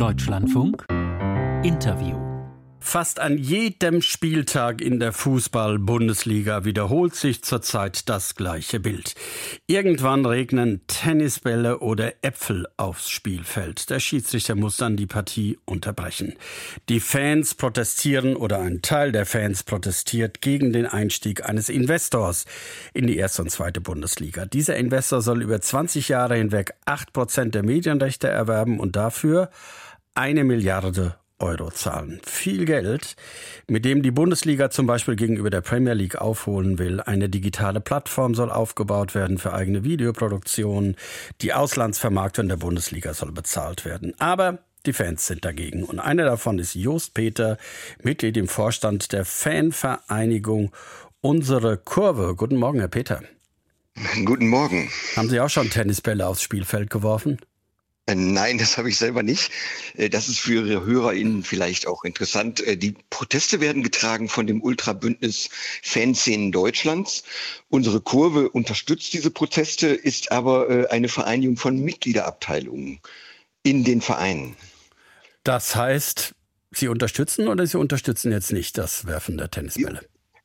Deutschlandfunk. Interview Fast an jedem Spieltag in der Fußball-Bundesliga wiederholt sich zurzeit das gleiche Bild. Irgendwann regnen Tennisbälle oder Äpfel aufs Spielfeld. Der Schiedsrichter muss dann die Partie unterbrechen. Die Fans protestieren oder ein Teil der Fans protestiert gegen den Einstieg eines Investors in die erste und zweite Bundesliga. Dieser Investor soll über 20 Jahre hinweg 8 Prozent der Medienrechte erwerben und dafür eine Milliarde Euro zahlen. Viel Geld, mit dem die Bundesliga zum Beispiel gegenüber der Premier League aufholen will. Eine digitale Plattform soll aufgebaut werden für eigene Videoproduktionen. Die Auslandsvermarktung der Bundesliga soll bezahlt werden. Aber die Fans sind dagegen. Und einer davon ist Jost Peter, Mitglied im Vorstand der Fanvereinigung Unsere Kurve. Guten Morgen, Herr Peter. Guten Morgen. Haben Sie auch schon Tennisbälle aufs Spielfeld geworfen? Äh, nein, das habe ich selber nicht. Äh, das ist für Ihre HörerInnen vielleicht auch interessant. Äh, die Proteste werden getragen von dem Ultrabündnis Fanszenen Deutschlands. Unsere Kurve unterstützt diese Proteste, ist aber eine Vereinigung von Mitgliederabteilungen in den Vereinen. Das heißt, Sie unterstützen oder Sie unterstützen jetzt nicht das Werfen der Tennisbälle?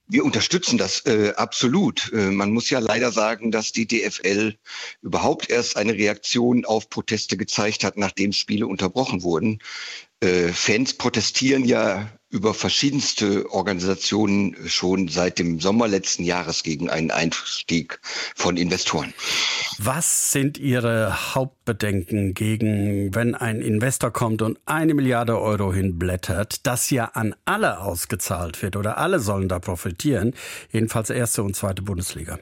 Wir unterstützen das äh, absolut. Äh, man muss ja leider sagen, dass die DFL überhaupt erst eine Reaktion auf Proteste gezeigt hat, nachdem Spiele unterbrochen wurden. Äh, Fans protestieren ja über verschiedenste Organisationen schon seit dem Sommer letzten Jahres gegen einen Einstieg von Investoren. Was sind Ihre Hauptbedenken gegen, wenn ein Investor kommt und eine Milliarde Euro hinblättert, das ja an alle ausgezahlt wird oder alle sollen da profitieren, jedenfalls erste und zweite Bundesliga?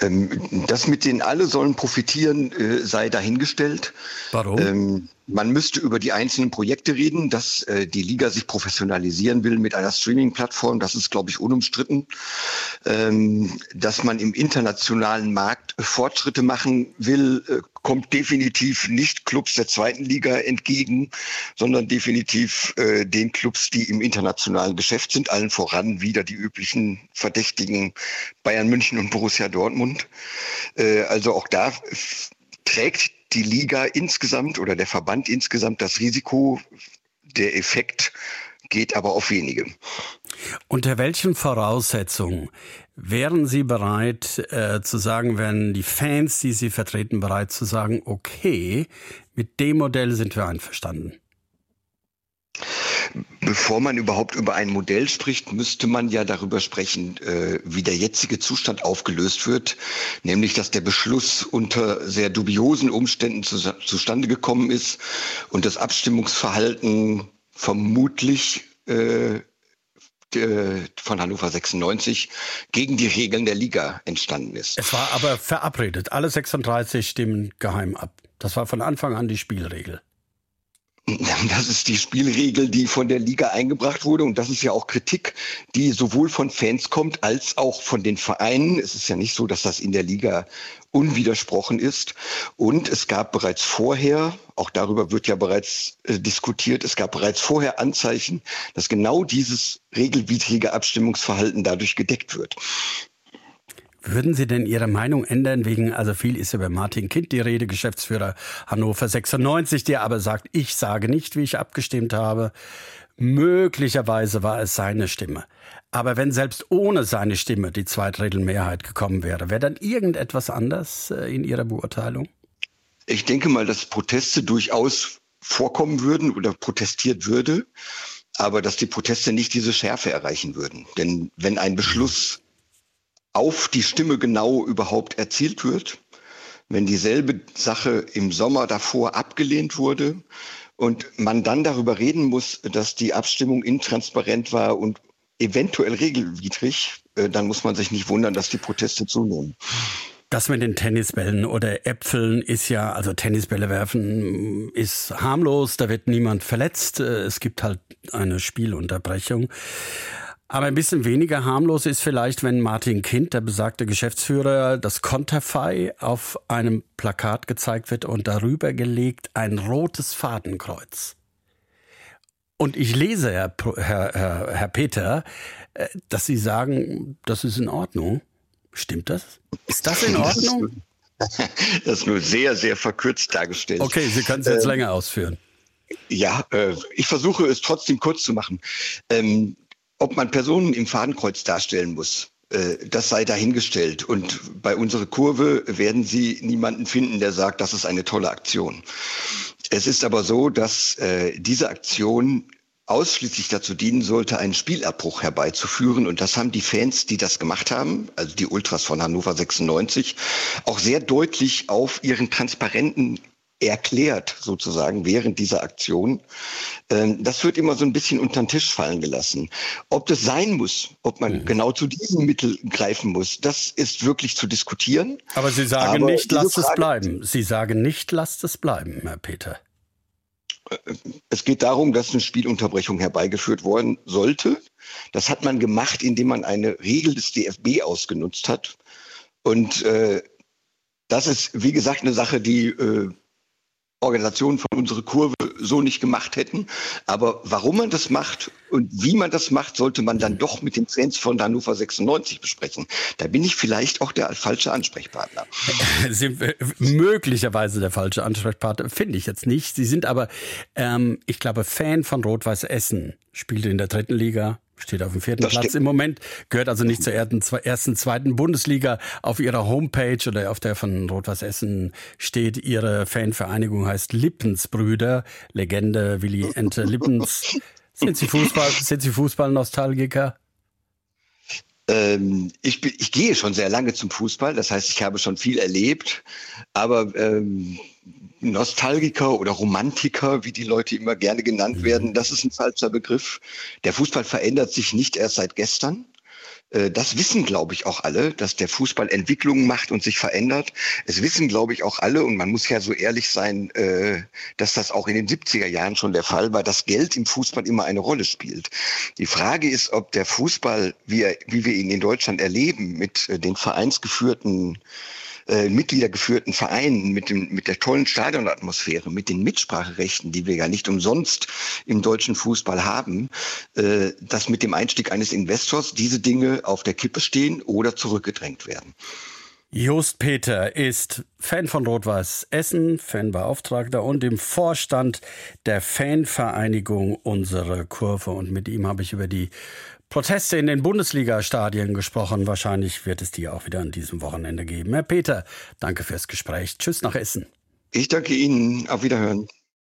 Ähm, das mit den alle sollen profitieren äh, sei dahingestellt. Warum? Ähm, man müsste über die einzelnen Projekte reden, dass äh, die Liga sich professionalisieren will mit einer Streaming-Plattform. Das ist, glaube ich, unumstritten. Ähm, dass man im internationalen Markt Fortschritte machen will, äh, kommt definitiv nicht Clubs der zweiten Liga entgegen, sondern definitiv äh, den Clubs, die im internationalen Geschäft sind, allen voran wieder die üblichen Verdächtigen Bayern München und Borussia Dortmund. Äh, also auch da trägt die Liga insgesamt oder der Verband insgesamt das Risiko, der Effekt geht aber auf wenige. Unter welchen Voraussetzungen wären Sie bereit äh, zu sagen, wären die Fans, die Sie vertreten, bereit zu sagen, okay, mit dem Modell sind wir einverstanden? Bevor man überhaupt über ein Modell spricht, müsste man ja darüber sprechen, äh, wie der jetzige Zustand aufgelöst wird, nämlich dass der Beschluss unter sehr dubiosen Umständen zu, zustande gekommen ist und das Abstimmungsverhalten vermutlich äh, von Hannover 96 gegen die Regeln der Liga entstanden ist. Es war aber verabredet. Alle 36 stimmen geheim ab. Das war von Anfang an die Spielregel. Das ist die Spielregel, die von der Liga eingebracht wurde. Und das ist ja auch Kritik, die sowohl von Fans kommt als auch von den Vereinen. Es ist ja nicht so, dass das in der Liga unwidersprochen ist. Und es gab bereits vorher, auch darüber wird ja bereits äh, diskutiert, es gab bereits vorher Anzeichen, dass genau dieses regelwidrige Abstimmungsverhalten dadurch gedeckt wird. Würden Sie denn Ihre Meinung ändern wegen, also viel ist über Martin Kind die Rede, Geschäftsführer Hannover 96, der aber sagt, ich sage nicht, wie ich abgestimmt habe. Möglicherweise war es seine Stimme. Aber wenn selbst ohne seine Stimme die Zweidrittelmehrheit gekommen wäre, wäre dann irgendetwas anders äh, in Ihrer Beurteilung? Ich denke mal, dass Proteste durchaus vorkommen würden oder protestiert würde, aber dass die Proteste nicht diese Schärfe erreichen würden. Denn wenn ein Beschluss auf die Stimme genau überhaupt erzielt wird. Wenn dieselbe Sache im Sommer davor abgelehnt wurde und man dann darüber reden muss, dass die Abstimmung intransparent war und eventuell regelwidrig, äh, dann muss man sich nicht wundern, dass die Proteste zunehmen. Das mit den Tennisbällen oder Äpfeln ist ja, also Tennisbälle werfen ist harmlos, da wird niemand verletzt. Äh, es gibt halt eine Spielunterbrechung. Aber ein bisschen weniger harmlos ist vielleicht, wenn Martin Kind, der besagte Geschäftsführer, das Konterfei auf einem Plakat gezeigt wird und darüber gelegt ein rotes Fadenkreuz. Und ich lese, Herr, Herr, Herr, Herr Peter, äh, dass Sie sagen, das ist in Ordnung. Stimmt das? Ist das in Ordnung? Das ist nur sehr, sehr verkürzt dargestellt. Okay, Sie können es jetzt ähm, länger ausführen. Ja, äh, ich versuche es trotzdem kurz zu machen. Ähm, ob man Personen im Fadenkreuz darstellen muss, äh, das sei dahingestellt. Und bei unserer Kurve werden Sie niemanden finden, der sagt, das ist eine tolle Aktion. Es ist aber so, dass äh, diese Aktion ausschließlich dazu dienen sollte, einen Spielabbruch herbeizuführen. Und das haben die Fans, die das gemacht haben, also die Ultras von Hannover 96, auch sehr deutlich auf ihren Transparenten erklärt, sozusagen, während dieser Aktion. Ähm, das wird immer so ein bisschen unter den Tisch fallen gelassen. Ob das sein muss, ob man mhm. genau zu diesem Mittel greifen muss, das ist wirklich zu diskutieren. Aber Sie sagen Aber nicht, lasst es bleiben. Sie sagen nicht, lasst es bleiben, Herr Peter. Es geht darum, dass eine Spielunterbrechung herbeigeführt worden sollte. Das hat man gemacht, indem man eine Regel des DFB ausgenutzt hat. Und äh, das ist, wie gesagt, eine Sache, die äh, Organisationen von unserer Kurve so nicht gemacht hätten. Aber warum man das macht und wie man das macht, sollte man dann doch mit den Fans von Hannover 96 besprechen. Da bin ich vielleicht auch der falsche Ansprechpartner. Sind möglicherweise der falsche Ansprechpartner, finde ich jetzt nicht. Sie sind aber, ähm, ich glaube, Fan von Rot-Weiß Essen, spielt in der dritten Liga, Steht auf dem vierten das Platz im Moment, gehört also nicht zur ersten, ersten, zweiten Bundesliga. Auf ihrer Homepage oder auf der von Rot-Weiß Essen steht, ihre Fanvereinigung heißt Lippensbrüder. Legende Willi Ente Lippens. Sind Sie Fußball, sind Sie Fußballnostalgiker? Ähm, ich, bin, ich gehe schon sehr lange zum Fußball, das heißt, ich habe schon viel erlebt, aber ähm, Nostalgiker oder Romantiker, wie die Leute immer gerne genannt mhm. werden, das ist ein falscher Begriff. Der Fußball verändert sich nicht erst seit gestern. Äh, das wissen, glaube ich, auch alle, dass der Fußball Entwicklungen macht und sich verändert. Es wissen, glaube ich, auch alle, und man muss ja so ehrlich sein, äh, dass das auch in den 70er Jahren schon der Fall war, dass Geld im Fußball immer eine Rolle spielt. Die Frage ist, ob der Fußball, wie, wie wir ihn in Deutschland erleben, mit äh, den vereinsgeführten äh, mitgliedergeführten Vereinen, mit, dem, mit der tollen Stadionatmosphäre, mit den Mitspracherechten, die wir ja nicht umsonst im deutschen Fußball haben, äh, dass mit dem Einstieg eines Investors diese Dinge auf der Kippe stehen oder zurückgedrängt werden. Just Peter ist Fan von Rot-Weiß Essen, Fanbeauftragter und im Vorstand der Fanvereinigung Unsere Kurve. Und mit ihm habe ich über die Proteste in den Bundesliga-Stadien gesprochen. Wahrscheinlich wird es die auch wieder an diesem Wochenende geben. Herr Peter, danke fürs Gespräch. Tschüss nach Essen. Ich danke Ihnen. Auf Wiederhören.